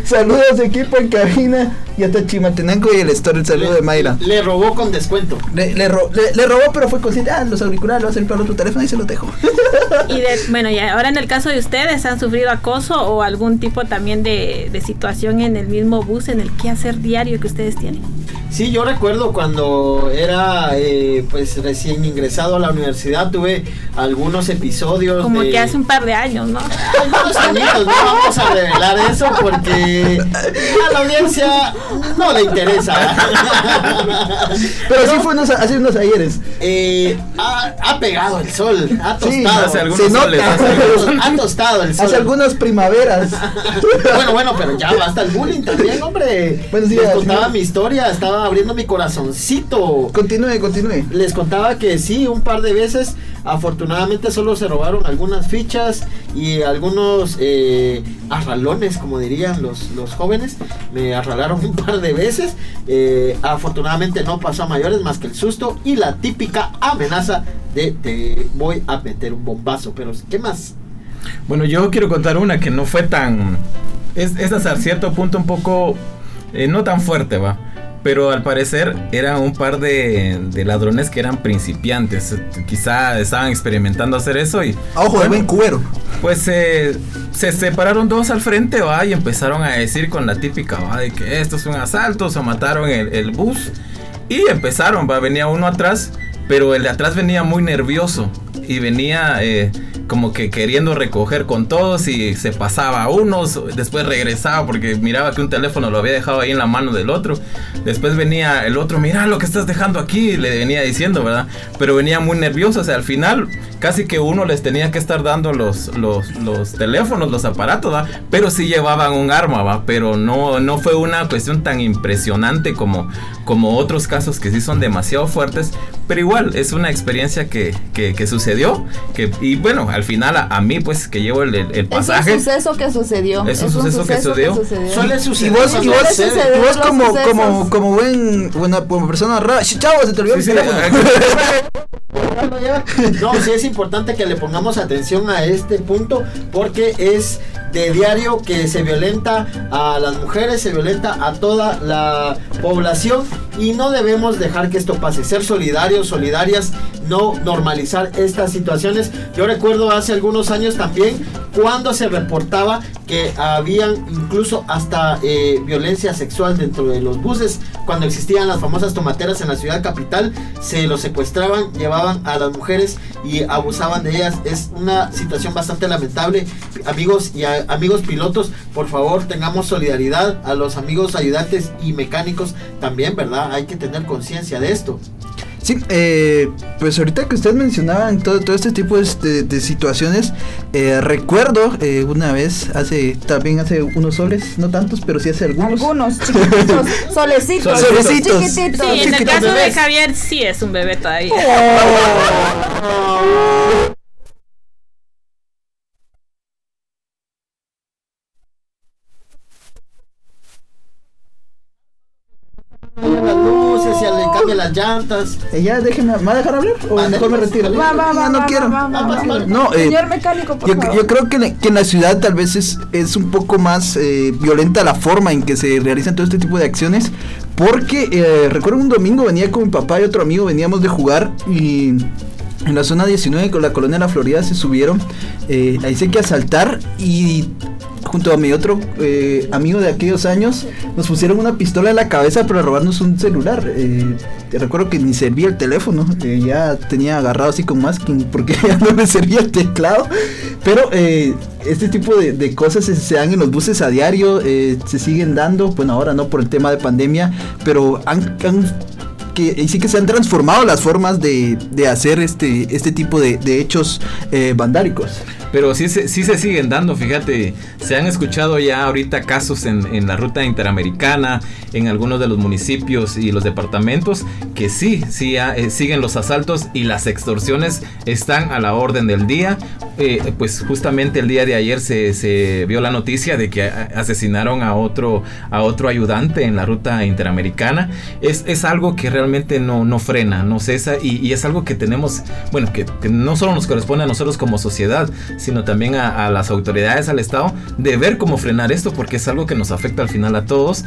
Saludos equipo en cabina y hasta Chimatenango y el store, el saludo de Mayra. Le robó con descuento. Le, le, ro- le- le robó, pero fue consciente. Ah, los auriculares lo va a hacer para otro teléfono y se los dejo. Y de, bueno, y ahora en el caso de ustedes, ¿han sufrido acoso o algún tipo también de, de situación en el mismo bus, en el quehacer diario que ustedes tienen? Sí, yo recuerdo cuando era eh, pues recién ingresado a la universidad, tuve algunos episodios Como de... que hace un par de años, ¿no? Algunos añitos, no vamos a revelar eso porque a la audiencia no le interesa. Pero sí fue unos, hace unos ayeres. Eh, ha, ha pegado el sol, ha Sí, tostado. hace algunos se nota. soles, hace algunos- Ha tostado el sol. Hace algunas primaveras. Bueno, bueno, pero ya basta el bullying también, hombre. Buenos Les días, contaba señor. mi historia, estaba abriendo mi corazoncito. Continúe, continúe. Les contaba que sí, un par de veces, afortunadamente solo se robaron algunas fichas y algunos eh, arralones, como dirían los, los jóvenes. Me arralaron un par de veces. Eh, afortunadamente no pasó a mayores más que el susto y la típica amenaza de te voy a meter un bombazo. Pero, ¿qué más? Bueno, yo quiero contar una que no fue tan... Es, hasta cierto punto un poco... eh, no tan fuerte, va. Pero al parecer eran un par de, de ladrones que eran principiantes. Quizá estaban experimentando hacer eso y... A ojo de buen cubero. Pues eh, se separaron dos al frente, va, y empezaron a decir con la típica, va, de que esto es un asalto, se mataron el, el bus. Y empezaron, va, venía uno atrás, pero el de atrás venía muy nervioso y venía eh, como que queriendo recoger con todos y se pasaba a unos, después regresaba porque miraba que un teléfono lo había dejado ahí en la mano del otro. Después venía el otro, mira lo que estás dejando aquí, le venía diciendo, ¿verdad? Pero venía muy nervioso, o sea, al final casi que uno les tenía que estar dando los, los, los teléfonos, los aparatos, ¿va? Pero sí llevaban un arma, ¿va? Pero no, no fue una cuestión tan impresionante como, como otros casos que sí son demasiado fuertes, pero igual es una experiencia que, que, que sucedió, que, y bueno, al final a, a mí pues que llevo el, el, el pasaje. Es un suceso que sucedió. Es un suceso que sucedió. Suele Y suceder. vos, y vos, Suele y vos como, como, como buen, buena, como persona rara. ¡Sh, Chavo, se te olvidó Sí, el sí. No, sí es importante que le pongamos atención a este punto porque es de diario que se violenta a las mujeres, se violenta a toda la población y no debemos dejar que esto pase. Ser solidarios, solidarias, no normalizar estas situaciones. Yo recuerdo hace algunos años también cuando se reportaba que habían incluso hasta eh, violencia sexual dentro de los buses, cuando existían las famosas tomateras en la ciudad capital, se los secuestraban, llevaban a las mujeres y abusaban de ellas. Es una situación bastante lamentable. Amigos y amigos pilotos, por favor, tengamos solidaridad a los amigos ayudantes y mecánicos también, ¿verdad? Hay que tener conciencia de esto. Sí, eh, pues ahorita que ustedes mencionaban todo, todo este tipo de, de- de situaciones, eh, recuerdo eh, una vez, hace también hace unos soles, no tantos, pero sí hace algunos. Algunos chiquititos, solecitos, Solecitos. chiquititos. Sí, en el caso de. Javier sí es un bebé todavía. Las las llantas. Eh, ya déjenme, ¿me va a dejar hablar? ¿O Vale. mejor me retiro? Va, va, Ya va, no va, quiero. va, va, va, va. No, eh, Señor mecánico, por Yo, favor. yo creo que, en- que en la ciudad tal vez es, es un poco más eh, violenta la forma en que se realizan todo este tipo de acciones. Porque eh, recuerdo un domingo venía con mi papá y otro amigo, veníamos de jugar y en la zona 19 con la colonia de la Florida se subieron. Eh, ahí sé que asaltar y junto a mi otro eh, amigo de aquellos años nos pusieron una pistola en la cabeza para robarnos un celular. Eh, te recuerdo que ni servía el teléfono, ya tenía agarrado así con masking porque ya no me servía el teclado. Pero este tipo de, cosas se, dan en los buses a diario, se siguen dando, bueno ahora no por el tema de pandemia, pero han y sí que se han transformado las formas de, de hacer este, este tipo de, hechos eh. Pero sí, se- sí se siguen dando, fíjate, se han escuchado ya ahorita casos en, en la ruta interamericana, en algunos de los municipios y los departamentos, que sí, sí ah, eh, siguen los asaltos y las extorsiones están a la orden del día. Eh, pues justamente el día de ayer se, se vio la noticia de que a- asesinaron a otro, a otro ayudante en la ruta interamericana. Es, es algo que realmente no, no frena, no cesa y, y es algo que tenemos, bueno, que, que no solo nos corresponde a nosotros como sociedad, sino también a, a las autoridades, al Estado, de ver cómo frenar esto, porque es algo que nos afecta al final a todos,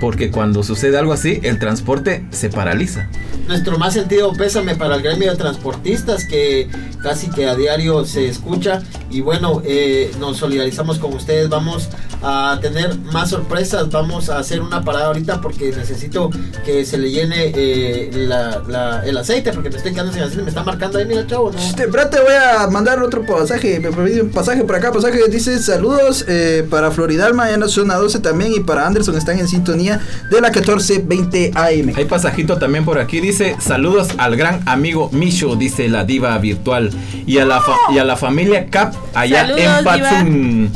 porque cuando sucede algo así, el transporte se paraliza. Nuestro más sentido pésame para el gremio de transportistas que casi que a diario se escucha y bueno, eh, nos solidarizamos con ustedes, vamos a tener más sorpresas, vamos a hacer una parada ahorita porque necesito que se le llene eh, la- la- el aceite porque me estoy quedando sin aceite, me está marcando ahí, mira chavo, ¿no? Este, espérate, voy a mandar otro pasaje. Me pedí un pasaje por acá. Pasaje dice: Saludos eh, para Floridalma, en la zona 12 también. Y para Anderson están en sintonía de la 1420 AM. Hay pasajito también por aquí, dice saludos al gran amigo Misho, dice la diva virtual, y a la, fa- y a la familia Cap allá Saludos, en diva. Patzum.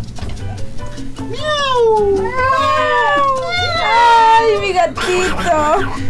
Ay, mi gatito.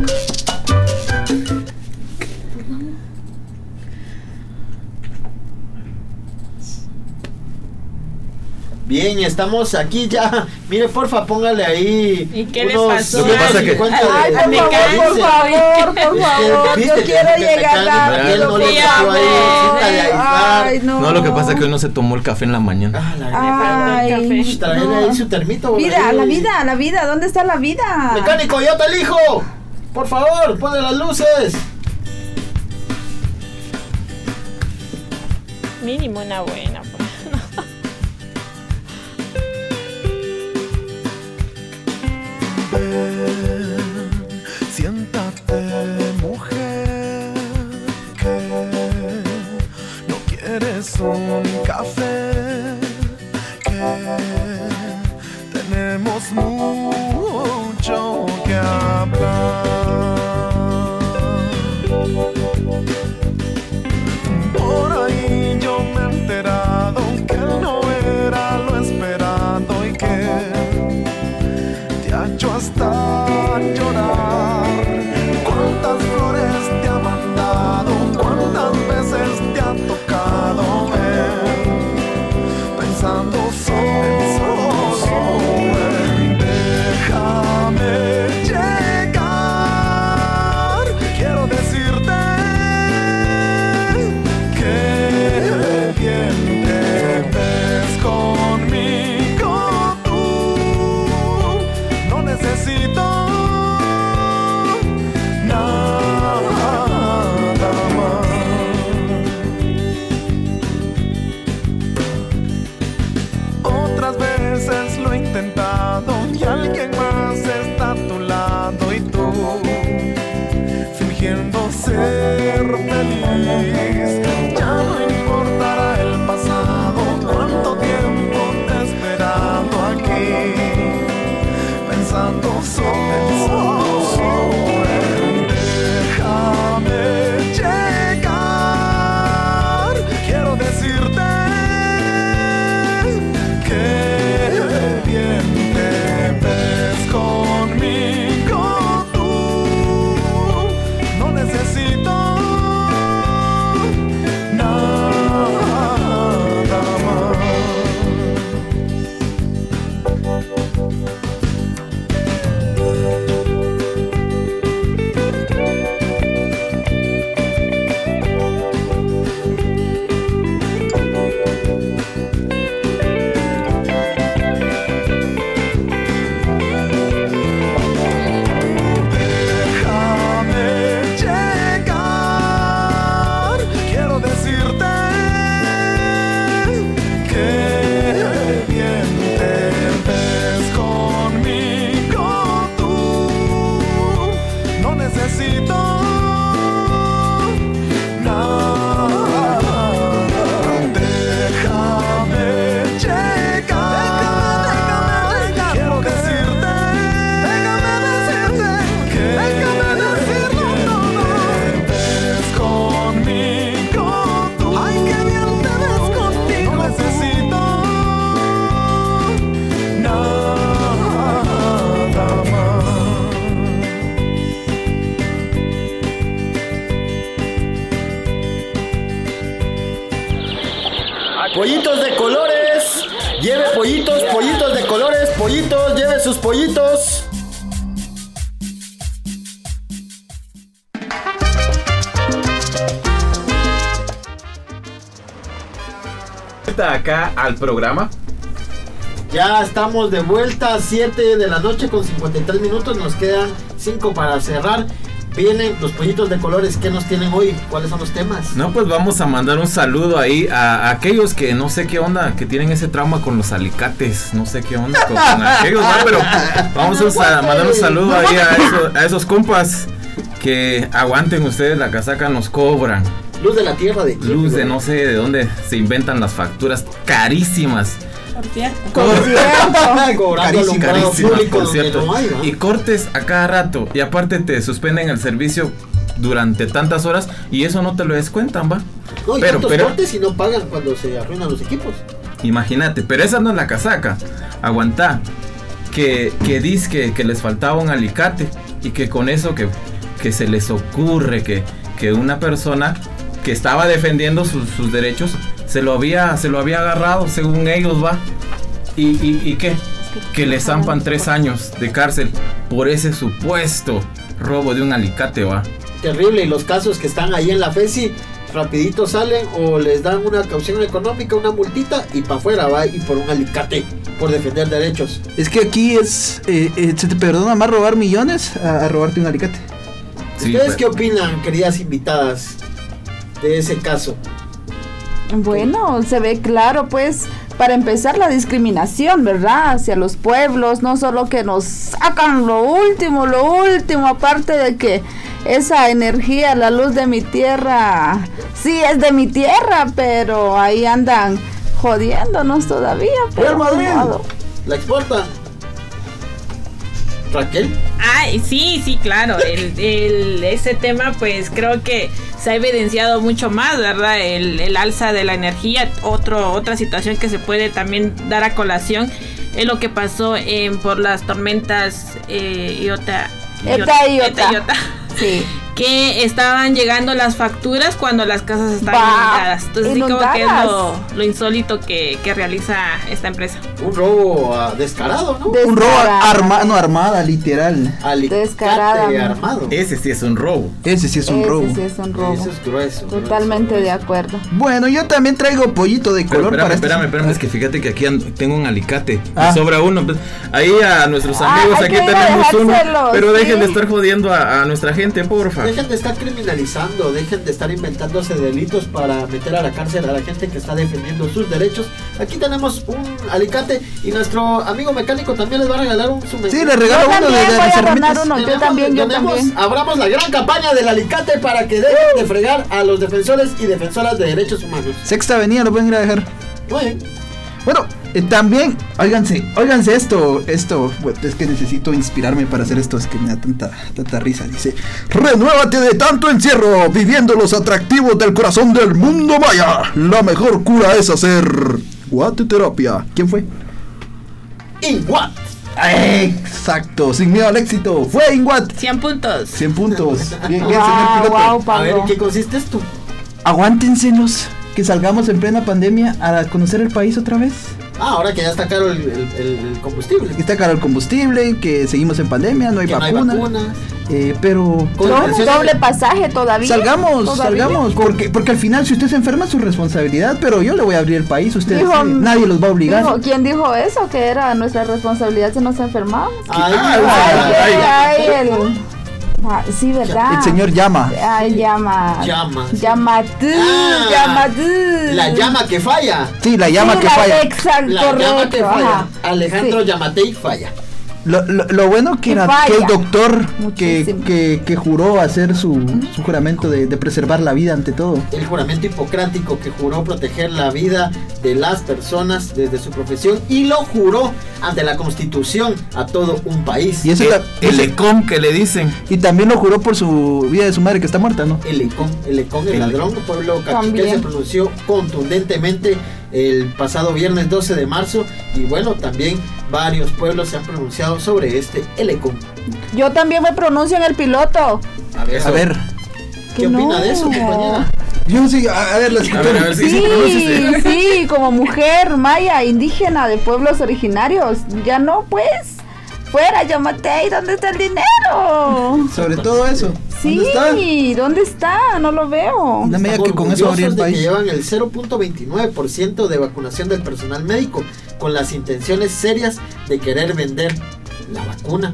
Bien, estamos aquí ya. Mire, porfa, póngale ahí. ¿Y qué le unos pasó? Lo que pasa que- 50 de- Ay, por Me favor, por favor, por favor. Yo quiero llegar rápido. No no. Lo que pasa es que hoy no se tomó el café en la mañana. Ah, la Ay, no. ahí su termito. Vida, la vida, la vida. ¿Dónde está la vida? Mecánico, yo te elijo. Por favor, ponle las luces. Mínimo una buena. Siéntate, mujer, que no quieres un café, que tenemos mucho que hablar. Al programa. Ya estamos de vuelta a 7 de la noche con 53 minutos. Nos quedan 5 para cerrar. Vienen los pollitos de colores. ¿Qué nos tienen hoy? ¿Cuáles son los temas? No, pues vamos a mandar un saludo ahí a, aquellos que no sé qué onda, que tienen ese trauma con los alicates. No sé qué onda con, aquellos, Pero vamos a mandar un saludo ahí a, a esos compas que aguanten ustedes la casaca, nos cobran. Luz de la tierra de Luz de no sé de dónde se inventan las facturas carísimas. Por cierto. Carísimas, por cierto. Y cortes a cada rato. Y aparte te suspenden el servicio durante tantas horas y eso no te lo descuentan, va. No, y pero, pero, cortes y no pagan cuando se arruinan los equipos. Imagínate, pero esa no es la casaca. Aguantá. Que, que dice que, que les faltaba un alicate y que con eso que, que se les ocurre que, que una persona que estaba defendiendo sus, derechos se lo había se lo había agarrado según ellos va y, y, qué que le zampan tres años de cárcel por ese supuesto robo de un alicate va terrible y los casos que están ahí en la FESI rapidito salen o les dan una caución económica, una multita y para afuera va y por un alicate por defender derechos. Es que aquí es, eh, eh, se te perdona más robar millones a, robarte un alicate. ¿Ustedes qué opinan, queridas invitadas? De ese caso? Bueno, se ve claro, pues, para empezar la discriminación, ¿verdad? Hacia los pueblos, no solo que nos sacan lo último, lo último, aparte de que esa energía, la luz de mi tierra, sí es de mi tierra, pero ahí andan jodiéndonos todavía. Pero Madrid, la exporta. Raquel. Ay, sí, sí, claro. El, ese tema, pues creo que se ha evidenciado mucho más, ¿verdad? El, alza de la energía. Otro, otra situación que se puede también dar a colación es lo que pasó en, por las tormentas eh, Iota. Iota, Iota. Sí que estaban llegando las facturas cuando las casas estaban inundadas. Entonces, sí, como que es lo, insólito que, realiza esta empresa. Un robo ah, descarado, ¿no? Un robo armado, no armada, literal. Descarado. armado. Ese sí es un robo. Ese sí es un robo. Ese sí es un robo. Eso es grueso. Totalmente de acuerdo. Bueno, yo también traigo pollito de color espérame, para espérame, espérame, es que fíjate que aquí tengo un alicate. Ah. sobra uno. Pues, ahí a nuestros ah, amigos, aquí tenemos uno. Pero dejen de estar jodiendo a, a nuestra gente, porfa dejen de estar criminalizando, dejen de estar inventándose delitos para meter a la cárcel a la gente que está defendiendo sus derechos. Aquí tenemos un alicate y nuestro amigo mecánico también les va a regalar un su Sí, le regalo uno de, de uno, yo también, yo también. Abramos la gran campaña del alicate para que dejen de fregar a los defensores y defensoras de derechos humanos. Sexta Avenida lo pueden ir a dejar. Muy bien. Bueno, eh, también, óiganse, óiganse esto, esto, es que necesito inspirarme para hacer esto, es que me da tanta, tanta risa. Dice, renuévate de tanto encierro, viviendo los atractivos del corazón del mundo maya. La mejor cura es hacer guateterapia. ¿Quién fue? Inguat. Exacto, sin miedo al éxito. Fue Inguat. 100 puntos. 100 puntos. Bien, bien, señor piloto. a ver, ¿en qué consiste esto? Aguántenselos que salgamos en plena pandemia a conocer el país otra vez. Ah, ahora que ya está caro el, combustible. Está caro el combustible, que seguimos en pandemia, no hay vacuna. eh, pero doble pasaje todavía. Salgamos, salgamos, porque porque al final si usted se enferma es su responsabilidad, pero yo le voy a abrir el país, ustedes nadie los va a obligar. ¿Quién dijo eso? Que era nuestra responsabilidad si nos enfermamos. Ay, ay, ay, ay, Ah, sí, ¿verdad? El señor llama. Ay, llama. Llama. Llama tú. Ah, llama tú. La llama que falla. Sí, la llama que falla. Exacto, la llama que falla. Alejandro sí. falla. Lo, lo, bueno que, era, que el doctor que, que, juró hacer su, su juramento de, de, preservar la vida ante todo. El juramento hipocrático que juró proteger la vida de las personas desde su profesión y lo juró ante la constitución a todo un país. Y eso el, el econ que le dicen. Y también lo juró por su vida de su madre que está muerta, ¿no? El econ, el econ, el, ladrón, pueblo cachiquel se pronunció contundentemente el pasado viernes 12 de marzo y bueno, también varios pueblos se han pronunciado sobre este Elecom. Yo también me pronuncio en el piloto. A ver, a ver. ¿qué opina de eso, compañera? Yo sí, a, a ver, las A ver, a ver, sí, sí, Sí, sí, como mujer maya, indígena de pueblos originarios. Ya no, pues. Fuera, Yamatei, ¿dónde está el dinero? Sobre todo eso. Sí, ¿Dónde está? ¿dónde está? No lo veo. No me que con eso abrir el país. que llevan el 0.29% de vacunación del personal médico con las intenciones serias de querer vender la vacuna.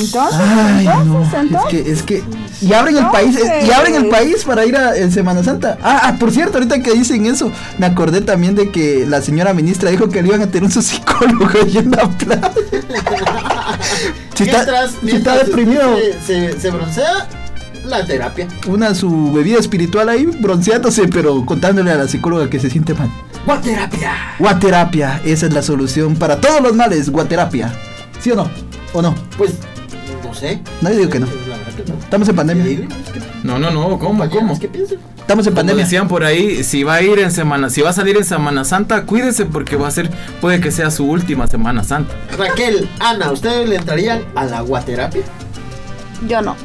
Entonces, Ay, no. entonces, Es que, es que. Y abren el país, eh, y abren el país para ir a en Semana Santa. Ah, ah, por cierto, ahorita que dicen eso, me acordé también de que la señora ministra dijo que le iban a tener un psicólogo ahí en la playa. si, está, mientras, si mientras está deprimido, se, se broncea, la terapia. una su bebida espiritual ahí, bronceándose, pero contándole a la psicóloga que se siente mal. Guaterapia. Guaterapia, esa es la solución para todos los males, guaterapia. ¿Sí o no? ¿O no? Pues, no sé. No, yo digo que no. La verdad que no. Estamos en pandemia. No, no, no, ¿cómo, cómo? ¿Qué piensan? Estamos en Como pandemia. decían por ahí, si va a ir en semana, si va a salir en Semana Santa, cuídese porque va a ser, puede que sea su última Semana Santa. Raquel, Ana, ¿ustedes le entrarían a la guaterapia? Yo no.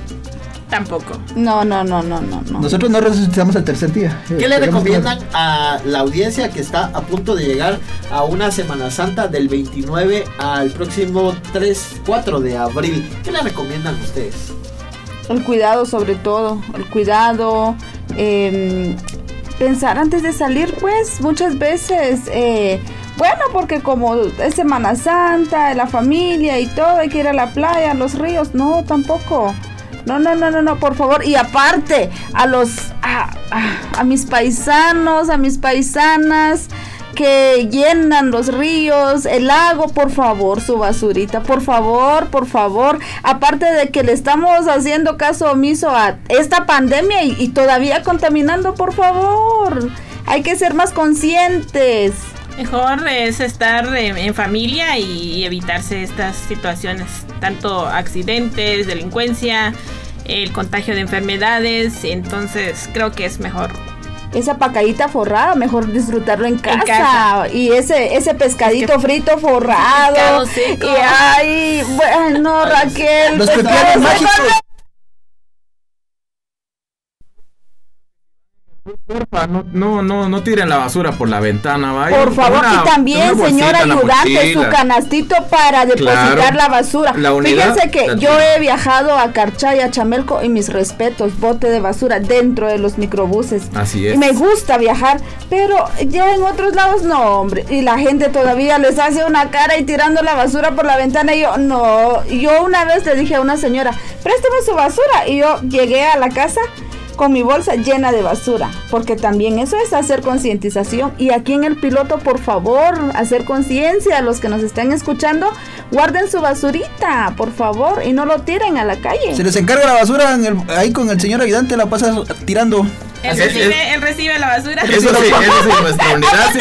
Tampoco. No, no, no, no, no, no. Nosotros no resucitamos al tercer día. ¿Qué le recomiendan a la audiencia que está a punto de llegar a una Semana Santa del 29 al próximo 3, 4 de abril? ¿Qué le recomiendan ustedes? El cuidado sobre todo, el cuidado, eh, pensar antes de salir, pues muchas veces, eh, bueno, porque como es Semana Santa, la familia y todo, hay que ir a la playa, a los ríos, no, tampoco. No, no, no, no, no, por favor. Y aparte, a los, a, a- mis paisanos, a mis paisanas que llenan los ríos, el lago, por favor, su basurita, por favor, por favor. Aparte de que le estamos haciendo caso omiso a esta pandemia y todavía contaminando, por favor. Hay que ser más conscientes. Mejor es estar en, en familia y evitarse estas situaciones, tanto accidentes, delincuencia, el contagio de enfermedades, entonces creo que es mejor. Esa pacadita forrada, mejor disfrutarlo en casa. casa. Y ese ese pescadito frito forrado. Y ay, bueno, Raquel. Los mágicos. Porfa, no, no, no, no tiren la basura por la ventana, vaya. Por favor, Una- y también, señor ayudante, su canastito para depositar Claro. la basura. La unidad- Fíjense que yo he viajado a Carchay, a Chamelco y mis respetos, bote de basura dentro de los microbuses. Así es. Y me gusta viajar, pero ya en otros lados no, hombre. Y la gente todavía les hace una cara y tirando la basura por la ventana. Y yo, no. Yo una vez le dije a una señora, présteme su basura. Y yo llegué a la casa con mi bolsa llena de basura. Porque también eso es hacer concientización. Y aquí en el piloto, por favor, hacer conciencia a los que nos están escuchando. Guarden su basurita, por favor, y no lo tiren a la calle. Se les encarga la basura en el- ahí con el señor ayudante, la pasa tirando. Él es, recibe, él recibe la basura. Eso sí, eso sí, nuestra unidad sí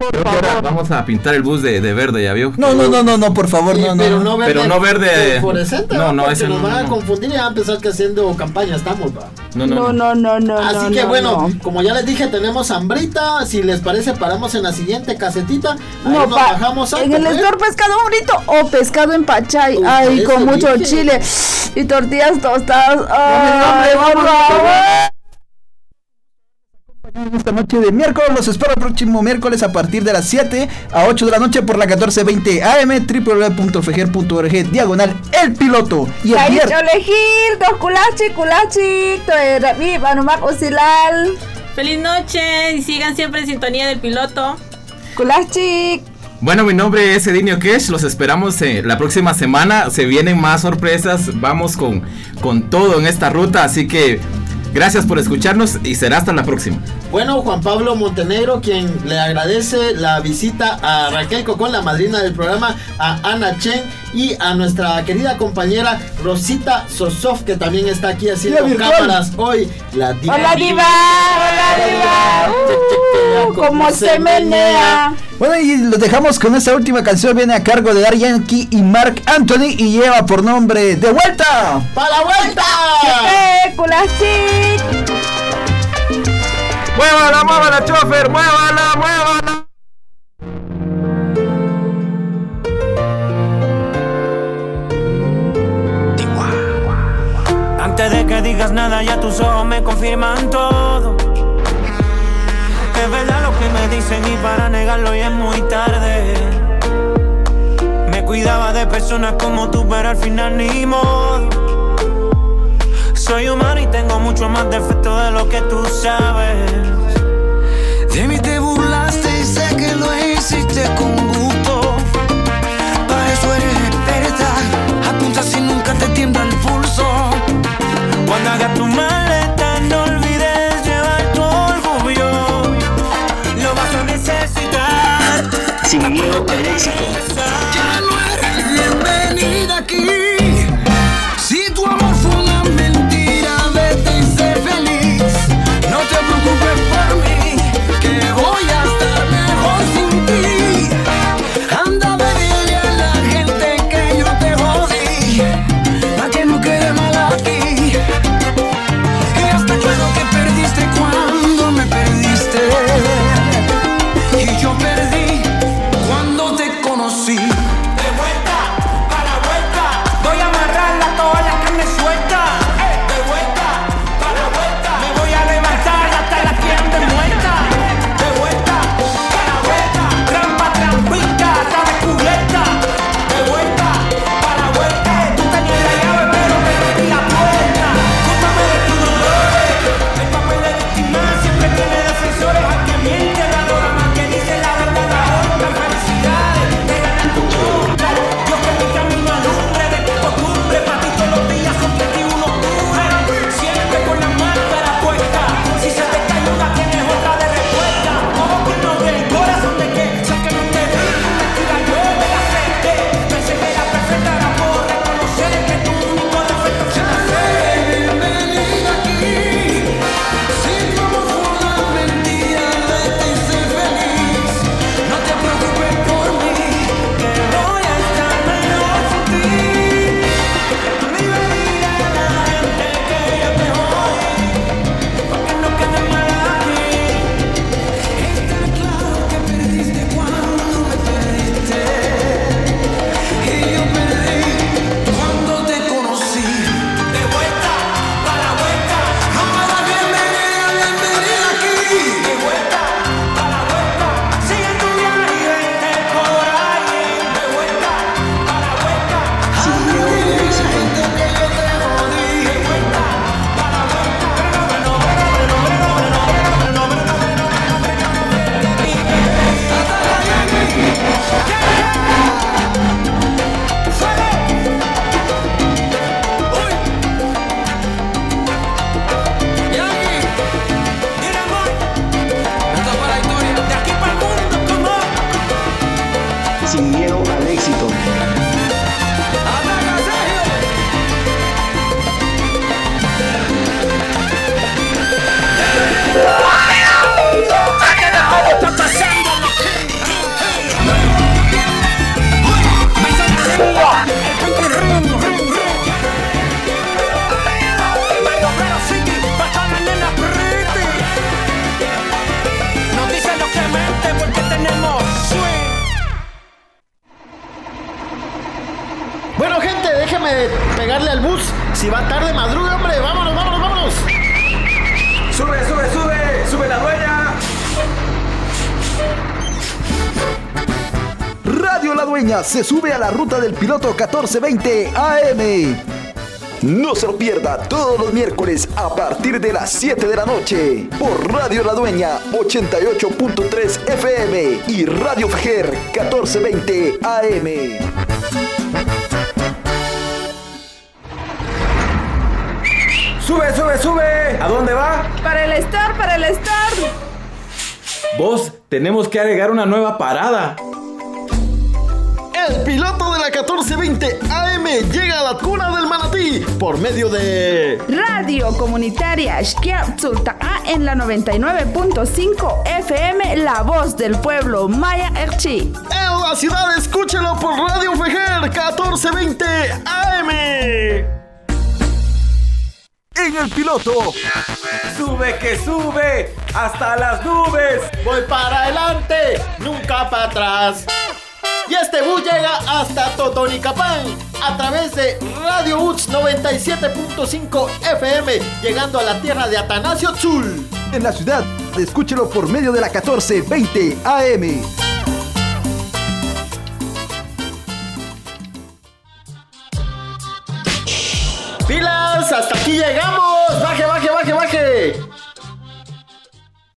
que... Creo que ahora vamos a pintar el bus de, de verde, ¿ya vio? No, no, no, no, no, por favor, Eh, no, no. pero no verde, Pero no verde- fluorescente, no, no, ese nos no, van a confundir y van a pensar que haciendo campaña estamos, va. No, no, No, no. no. Así no, que no, bueno, no. como ya les dije, tenemos hambrita. Si les parece, paramos en la siguiente casetita. Ahí No, nos pa- bajamos en el store pescado frito o pescado en pachay. Uy, Ay, con mucho dije. chile y tortillas tostadas. Ay, por Esta noche de miércoles los espero el próximo miércoles a partir de las 7 a 8 de la noche por la 1420 AM www.fejer.org diagonal el piloto y el Ahí viernes elegir dos culachi, culachi, to era mi banumak usilal, Feliz noche y sigan siempre en sintonía del piloto. culachi. Bueno, mi nombre es Edinio Kesh, los esperamos eh, la próxima semana, se vienen más sorpresas, vamos con, con todo en esta ruta, así que gracias por escucharnos y será hasta la próxima. Bueno, Juan Pablo Montenegro, quien le agradece la visita a Raquel Cocón, la madrina del programa, a Ana Chen y a nuestra querida compañera Rosita Sosov, que también está aquí haciendo cámaras hoy. La diva. Hola diva, hola diva. Uh, como se menea. Bueno, y los dejamos con esta última canción. Viene a cargo de Dar Yankee y Mark Anthony y lleva por nombre De Vuelta. ¡Para la vuelta! ¡Muévala, muévala, chofer! ¡Muévala, muévala! Antes de que digas nada, ya tus ojos me confirman todo es verdad lo que me dicen y para negarlo ya es muy tarde. Me cuidaba de personas como tú, pero al final ni modo. Soy humano y tengo mucho más defecto de lo que tú sabes. De mí te burlaste y sé que lo hiciste con gusto. Para eso eres experta. Apunta si nunca te tiembla el pulso. Cuando hagas tu mano Ya no eres bienvenida aquí. Se sube a la ruta del piloto 1420 AM. No se lo pierda todos los miércoles a partir de las 7 de la noche por Radio La Dueña 88.3 FM y Radio Fajer 1420 AM. ¡Sube, sube, sube! ¿A dónde va? Para el Star, para el Star. Vos, tenemos que agregar una nueva parada. El piloto de la 1420 AM llega a la cuna del manatí por medio de Radio Comunitaria Sulta'a en la 99.5 FM, la voz del pueblo Maya Erchi. En la ciudad, escúchelo por Radio Fejer 1420 AM. En el piloto. Sube que sube hasta las nubes. Voy para adelante, nunca para atrás. Y este bus llega hasta Totonicapán a través de Radio UTS 97.5 FM, llegando a la tierra de Atanasio Tzul. En la ciudad, escúchelo por medio de la 1420 AM. ¡Hasta aquí llegamos!